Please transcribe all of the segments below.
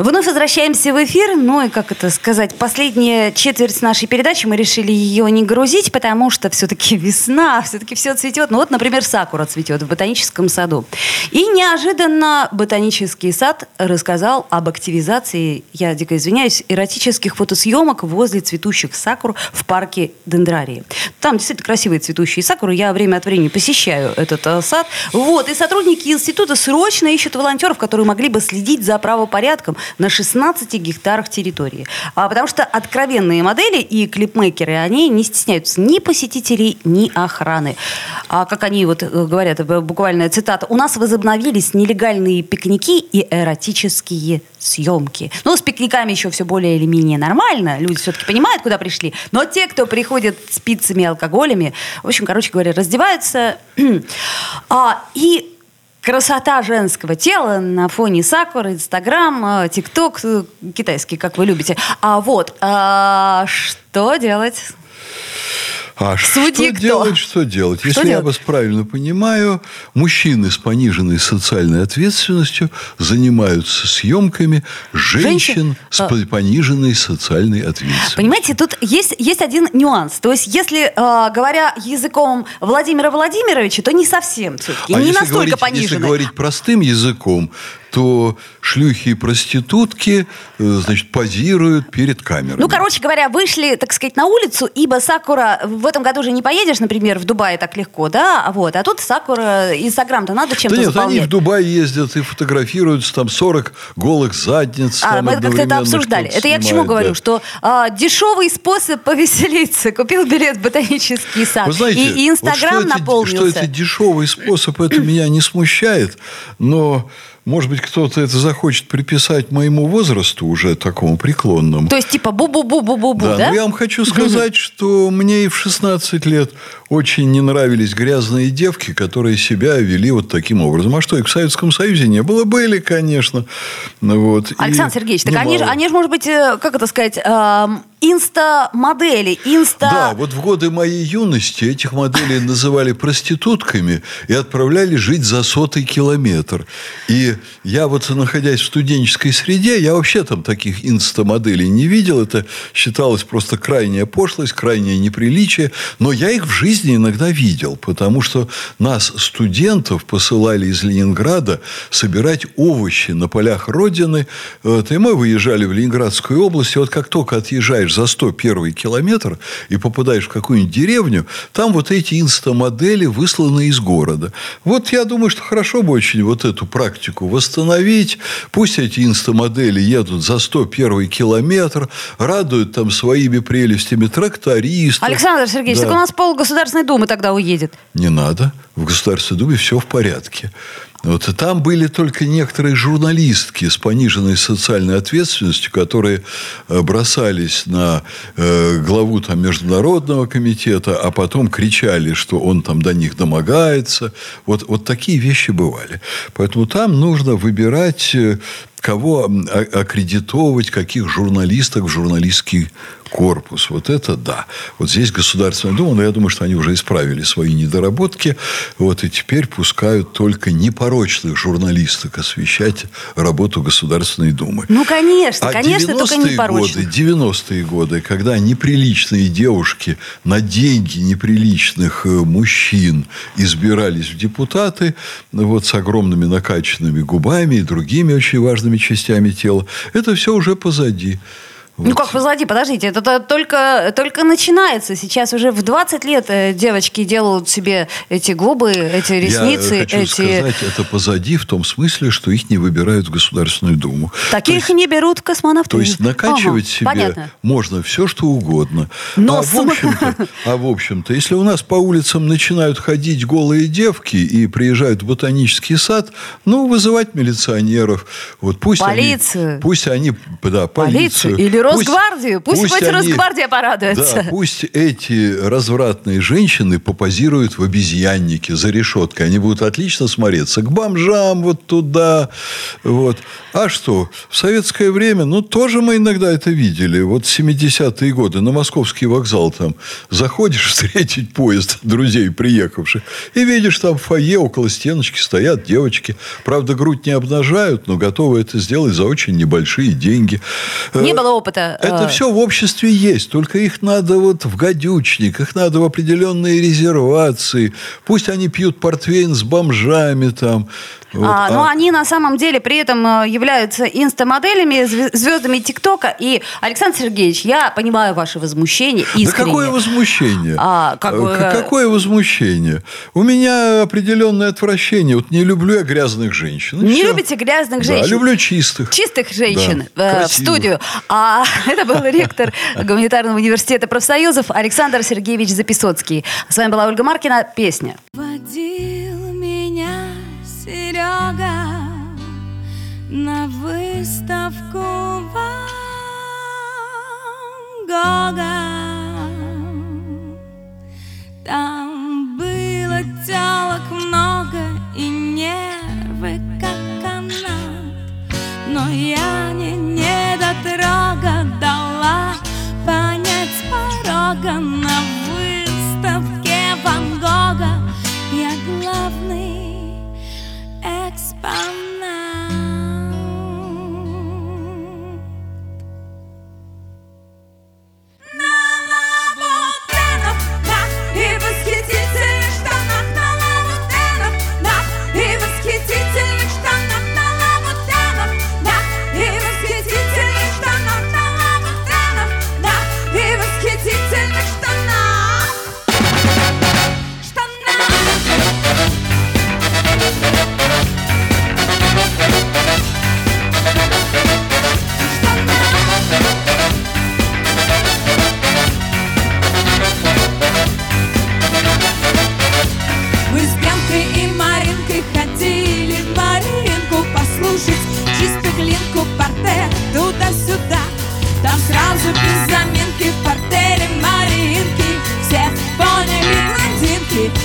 Вновь возвращаемся в эфир. Ну и, как это сказать, последняя четверть нашей передачи мы решили ее не грузить, потому что все-таки весна, все-таки все цветет. Ну вот, например, сакура цветет в ботаническом саду. И неожиданно ботанический сад рассказал об активизации, я дико извиняюсь, эротических фотосъемок возле цветущих сакур в парке Дендрарии. Там действительно красивые цветущие сакуры. Я время от времени посещаю этот э, сад. Вот. И сотрудники института срочно ищут волонтеров, которые могли бы следить за правопорядком на 16 гектарах территории. А, потому что откровенные модели и клипмейкеры, они не стесняются ни посетителей, ни охраны. А как они вот э, говорят, буквальная цитата, у нас возобновились нелегальные пикники и эротические съемки. Ну, с пикниками еще все более или менее нормально. Люди все-таки понимают, куда пришли. Но те, кто приходит с пиццами алкоголями, в общем, короче говоря, раздеваются. а, и красота женского тела на фоне сакуры, инстаграм, э, тикток, э, китайский, как вы любите. А вот, а что делать? А Судьи что кто? делать, что делать? Если делать? я вас правильно понимаю, мужчины с пониженной социальной ответственностью занимаются съемками женщин, женщин с а... пониженной социальной ответственностью. Понимаете, тут есть, есть один нюанс. То есть, если, э, говоря языком Владимира Владимировича, то не совсем все-таки, а не настолько говорить, пониженный. Если говорить простым языком, то шлюхи и проститутки, э, значит, позируют перед камерой. Ну, короче говоря, вышли, так сказать, на улицу, ибо Сакура в этом году уже не поедешь, например, в Дубае так легко, да, вот, а тут Сакура, Инстаграм-то надо чем-то Да нет, заполнять. они в Дубае ездят и фотографируются, там 40 голых задниц. А, мы как-то это обсуждали. Это я к чему говорю, да. что а, дешевый способ повеселиться. Купил билет в ботанический сад. Вы знаете, и, и Инстаграм вот что наполнился. Это, что это дешевый способ, это меня не смущает, но может быть, кто-то это захочет приписать моему возрасту уже такому преклонному. То есть, типа бу-бу-бу-бу-бу-бу, да? да? Но я вам хочу сказать, что мне и в 16 лет очень не нравились грязные девки, которые себя вели вот таким образом. А что, их в Советском Союзе не было? Были, конечно. Вот. Александр и Сергеевич, так они же, они же, может быть, э, как это сказать, эм, инста-модели, инста... Да, вот в годы моей юности этих моделей называли проститутками и отправляли жить за сотый километр. И я вот, находясь в студенческой среде, я вообще там таких инста-моделей не видел. Это считалось просто крайняя пошлость, крайнее неприличие. Но я их в жизни иногда видел, потому что нас, студентов, посылали из Ленинграда собирать овощи на полях Родины. Вот, и мы выезжали в Ленинградскую область. И вот как только отъезжаешь за 101 километр и попадаешь в какую-нибудь деревню, там вот эти инста-модели высланы из города. Вот я думаю, что хорошо бы очень вот эту практику восстановить. Пусть эти инстамодели едут за 101 километр, радуют там своими прелестями трактористов. Александр Сергеевич, да. так у нас пол Государственной Думы тогда уедет. Не надо. В Государственной Думе все в порядке. Вот, и там были только некоторые журналистки с пониженной социальной ответственностью, которые э, бросались на э, главу там, Международного комитета, а потом кричали, что он там до них домогается. Вот, вот такие вещи бывали. Поэтому там нужно выбирать э, кого аккредитовать, каких журналисток в журналистский корпус. Вот это да. Вот здесь Государственная Дума, но я думаю, что они уже исправили свои недоработки. Вот, и теперь пускают только непорочных журналисток освещать работу Государственной Думы. Ну, конечно, а конечно, только непорочных. годы, 90-е годы, когда неприличные девушки на деньги неприличных э, мужчин избирались в депутаты, вот с огромными накачанными губами и другими очень важными частями тела, это все уже позади. Вот. Ну как позади, подождите, это, только, только начинается. Сейчас уже в 20 лет э, девочки делают себе эти губы, эти ресницы. Я хочу эти... сказать, это позади в том смысле, что их не выбирают в Государственную Думу. Таких есть, не берут космонавты. То есть накачивать ага, себе понятно. можно все, что угодно. Но а, в общем-то, а в общем-то, если у нас по улицам начинают ходить голые девки и приезжают в ботанический сад, ну, вызывать милиционеров. Вот пусть полицию. Они, пусть они, да, полицию. полицию или Росгвардию? Пусть, пусть хоть они- Росгвардия порадуется. Да, пусть эти развратные женщины попозируют в обезьяннике за решеткой. Они будут отлично смотреться. К бомжам вот туда. Вот. А что? В советское время, ну, тоже мы иногда это видели. Вот 70-е годы на московский вокзал там заходишь встретить поезд друзей приехавших и видишь там в фойе около стеночки стоят девочки. Правда, грудь не обнажают, но готовы это сделать за очень небольшие деньги. Не Э, было опыта. Это э, все в обществе есть, только их надо вот в гадючник, их надо в определенные резервации. Пусть они пьют портвейн с бомжами там. Вот. А, но А- они на самом деле при этом э, являются инстамоделями, зве- звездами ТикТока. И, Александр Сергеевич, я понимаю ваше возмущение Да искренне. какое возмущение? А, как Э, Какое возмущение? У меня определенное отвращение. Вот не люблю я грязных женщин. Не всё. любите грязных Да, женщин? люблю чистых. Чистых женщин Да, в красивых. студию. А это был ректор Гуманитарного университета профсоюзов Александр Сергеевич Записоцкий. С вами была Ольга Маркина. Песня. Водил меня Серега на выставку Ван Гога.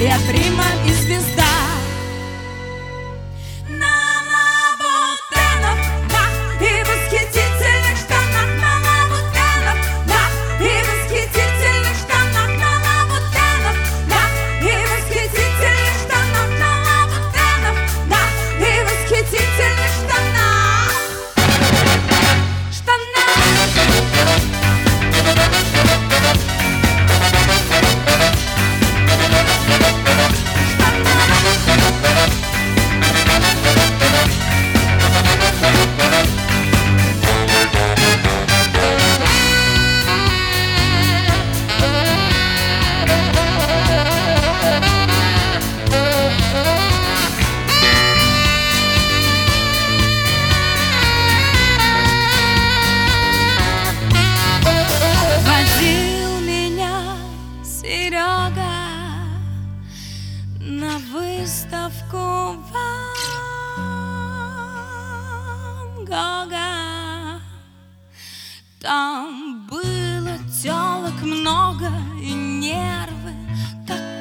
Я прима и звезда.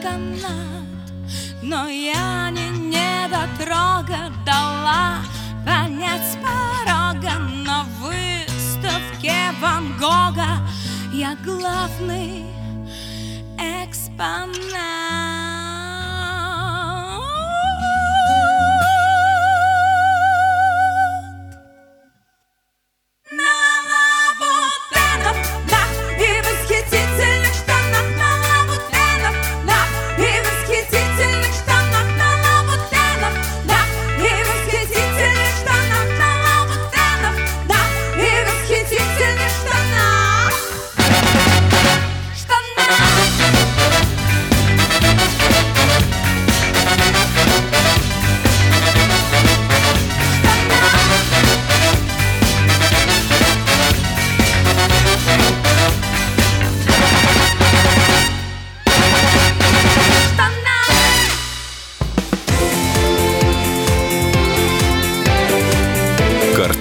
Канат. Но я не недотрога дала понять с порога на выставке Ван Гога. Я главный экспонат.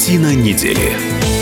Картина недели.